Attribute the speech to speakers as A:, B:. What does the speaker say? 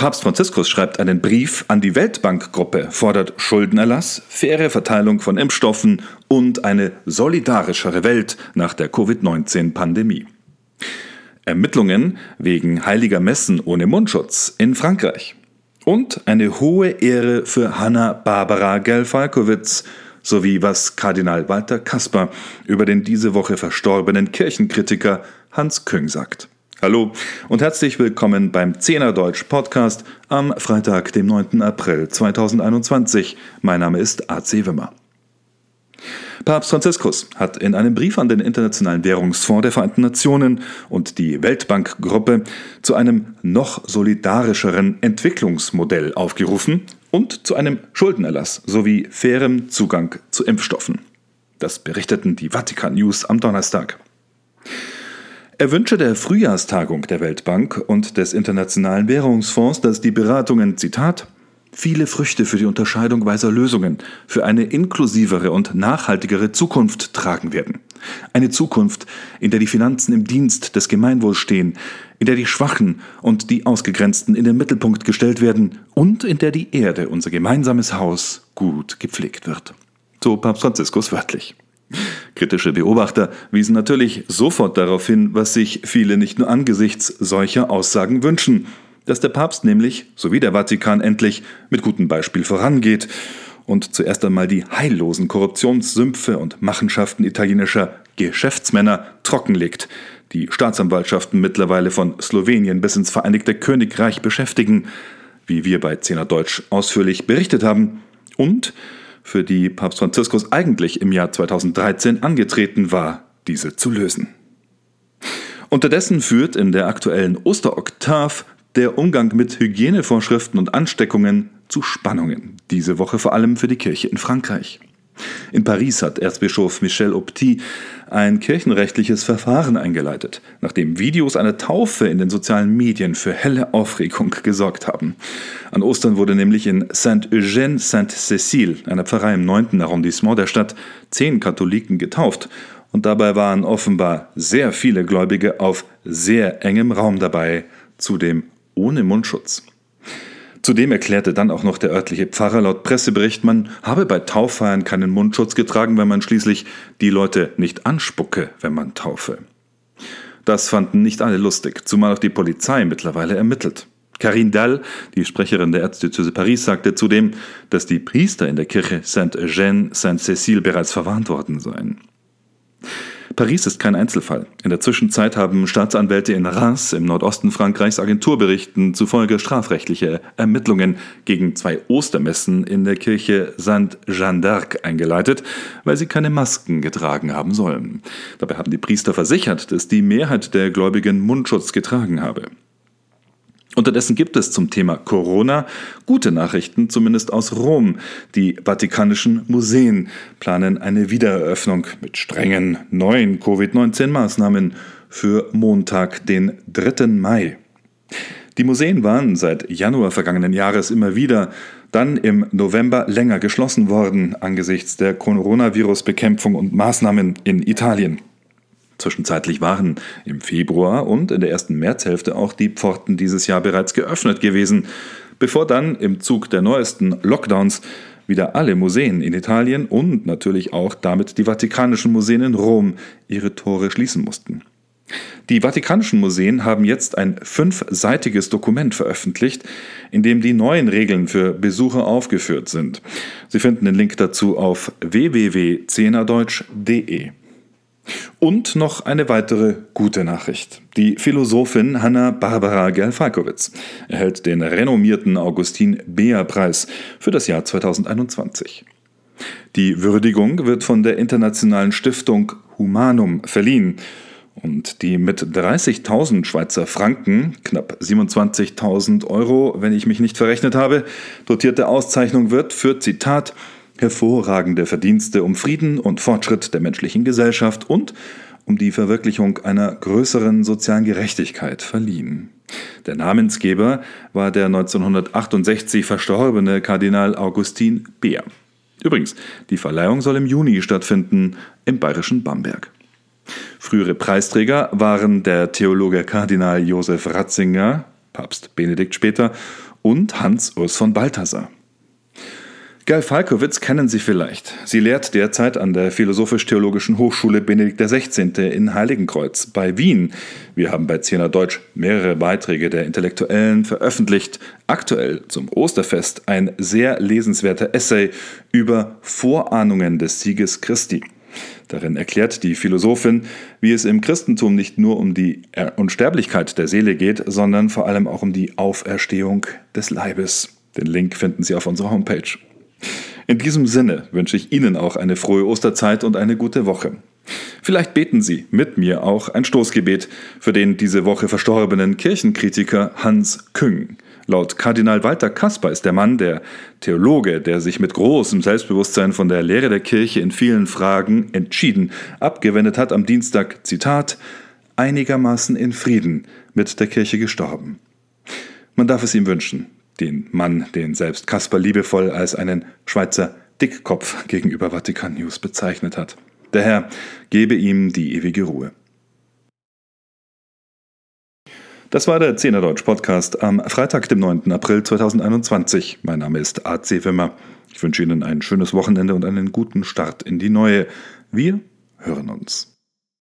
A: Papst Franziskus schreibt einen Brief an die Weltbankgruppe, fordert Schuldenerlass, faire Verteilung von Impfstoffen und eine solidarischere Welt nach der Covid-19-Pandemie. Ermittlungen wegen heiliger Messen ohne Mundschutz in Frankreich. Und eine hohe Ehre für Hanna Barbara Gelfalkowitz sowie was Kardinal Walter Kasper über den diese Woche verstorbenen Kirchenkritiker Hans Küng sagt. Hallo und herzlich willkommen beim Zehner Deutsch Podcast am Freitag, dem 9. April 2021. Mein Name ist AC Wimmer. Papst Franziskus hat in einem Brief an den Internationalen Währungsfonds der Vereinten Nationen und die Weltbankgruppe zu einem noch solidarischeren Entwicklungsmodell aufgerufen und zu einem Schuldenerlass sowie fairem Zugang zu Impfstoffen. Das berichteten die Vatikan News am Donnerstag. Er wünsche der Frühjahrstagung der Weltbank und des Internationalen Währungsfonds, dass die Beratungen, Zitat, viele Früchte für die Unterscheidung weiser Lösungen, für eine inklusivere und nachhaltigere Zukunft tragen werden. Eine Zukunft, in der die Finanzen im Dienst des Gemeinwohls stehen, in der die Schwachen und die Ausgegrenzten in den Mittelpunkt gestellt werden und in der die Erde, unser gemeinsames Haus, gut gepflegt wird. So Papst Franziskus wörtlich. Kritische Beobachter wiesen natürlich sofort darauf hin, was sich viele nicht nur angesichts solcher Aussagen wünschen, dass der Papst nämlich, sowie der Vatikan endlich, mit gutem Beispiel vorangeht und zuerst einmal die heillosen Korruptionssümpfe und Machenschaften italienischer Geschäftsmänner trockenlegt, die Staatsanwaltschaften mittlerweile von Slowenien bis ins Vereinigte Königreich beschäftigen, wie wir bei Zehner Deutsch ausführlich berichtet haben, und für die Papst Franziskus eigentlich im Jahr 2013 angetreten war, diese zu lösen. Unterdessen führt in der aktuellen Osteroktav der Umgang mit Hygienevorschriften und Ansteckungen zu Spannungen, diese Woche vor allem für die Kirche in Frankreich. In Paris hat Erzbischof Michel Opti ein kirchenrechtliches Verfahren eingeleitet, nachdem Videos einer Taufe in den sozialen Medien für helle Aufregung gesorgt haben. An Ostern wurde nämlich in Saint-Eugène-Sainte-Cécile, einer Pfarrei im 9. Arrondissement der Stadt, zehn Katholiken getauft und dabei waren offenbar sehr viele Gläubige auf sehr engem Raum dabei, zudem ohne Mundschutz. Zudem erklärte dann auch noch der örtliche Pfarrer laut Pressebericht, man habe bei Tauffeiern keinen Mundschutz getragen, weil man schließlich die Leute nicht anspucke, wenn man taufe. Das fanden nicht alle lustig, zumal auch die Polizei mittlerweile ermittelt. Karine Dall, die Sprecherin der Erzdiözese Paris, sagte zudem, dass die Priester in der Kirche Saint-Eugène-Saint-Cécile bereits verwarnt worden seien. Paris ist kein Einzelfall. In der Zwischenzeit haben Staatsanwälte in Reims im Nordosten Frankreichs Agenturberichten zufolge strafrechtliche Ermittlungen gegen zwei Ostermessen in der Kirche Saint-Jean d'Arc eingeleitet, weil sie keine Masken getragen haben sollen. Dabei haben die Priester versichert, dass die Mehrheit der Gläubigen Mundschutz getragen habe. Unterdessen gibt es zum Thema Corona gute Nachrichten, zumindest aus Rom. Die Vatikanischen Museen planen eine Wiedereröffnung mit strengen neuen Covid-19-Maßnahmen für Montag, den 3. Mai. Die Museen waren seit Januar vergangenen Jahres immer wieder, dann im November länger geschlossen worden angesichts der Coronavirus-Bekämpfung und Maßnahmen in Italien. Zwischenzeitlich waren im Februar und in der ersten Märzhälfte auch die Pforten dieses Jahr bereits geöffnet gewesen, bevor dann im Zug der neuesten Lockdowns wieder alle Museen in Italien und natürlich auch damit die Vatikanischen Museen in Rom ihre Tore schließen mussten. Die Vatikanischen Museen haben jetzt ein fünfseitiges Dokument veröffentlicht, in dem die neuen Regeln für Besucher aufgeführt sind. Sie finden den Link dazu auf www.zehnerdeutsch.de. Und noch eine weitere gute Nachricht. Die Philosophin Hanna Barbara Gerl-Falkowitz erhält den renommierten Augustin-Beer-Preis für das Jahr 2021. Die Würdigung wird von der internationalen Stiftung Humanum verliehen und die mit 30.000 Schweizer Franken, knapp 27.000 Euro, wenn ich mich nicht verrechnet habe, dotierte Auszeichnung wird für Zitat hervorragende Verdienste um Frieden und Fortschritt der menschlichen Gesellschaft und um die Verwirklichung einer größeren sozialen Gerechtigkeit verliehen. Der Namensgeber war der 1968 verstorbene Kardinal Augustin Beer. Übrigens, die Verleihung soll im Juni stattfinden im bayerischen Bamberg. Frühere Preisträger waren der Theologe Kardinal Josef Ratzinger, Papst Benedikt später, und Hans Urs von Balthasar. Gal Falkowitz kennen Sie vielleicht. Sie lehrt derzeit an der Philosophisch-Theologischen Hochschule Benedikt XVI. in Heiligenkreuz bei Wien. Wir haben bei Zehner Deutsch mehrere Beiträge der Intellektuellen veröffentlicht. Aktuell zum Osterfest ein sehr lesenswerter Essay über Vorahnungen des Sieges Christi. Darin erklärt die Philosophin, wie es im Christentum nicht nur um die Unsterblichkeit der Seele geht, sondern vor allem auch um die Auferstehung des Leibes. Den Link finden Sie auf unserer Homepage. In diesem Sinne wünsche ich Ihnen auch eine frohe Osterzeit und eine gute Woche. Vielleicht beten Sie mit mir auch ein Stoßgebet für den diese Woche verstorbenen Kirchenkritiker Hans Küng. Laut Kardinal Walter Kasper ist der Mann der Theologe, der sich mit großem Selbstbewusstsein von der Lehre der Kirche in vielen Fragen entschieden abgewendet hat, am Dienstag, Zitat, einigermaßen in Frieden mit der Kirche gestorben. Man darf es ihm wünschen, den Mann, den selbst Kasper liebevoll als einen Schweizer Dickkopf gegenüber Vatikan News bezeichnet hat. Der Herr gebe ihm die ewige Ruhe. Das war der Zehner Deutsch Podcast am Freitag, dem 9. April 2021. Mein Name ist AC Wimmer. Ich wünsche Ihnen ein schönes Wochenende und einen guten Start in die neue. Wir hören uns.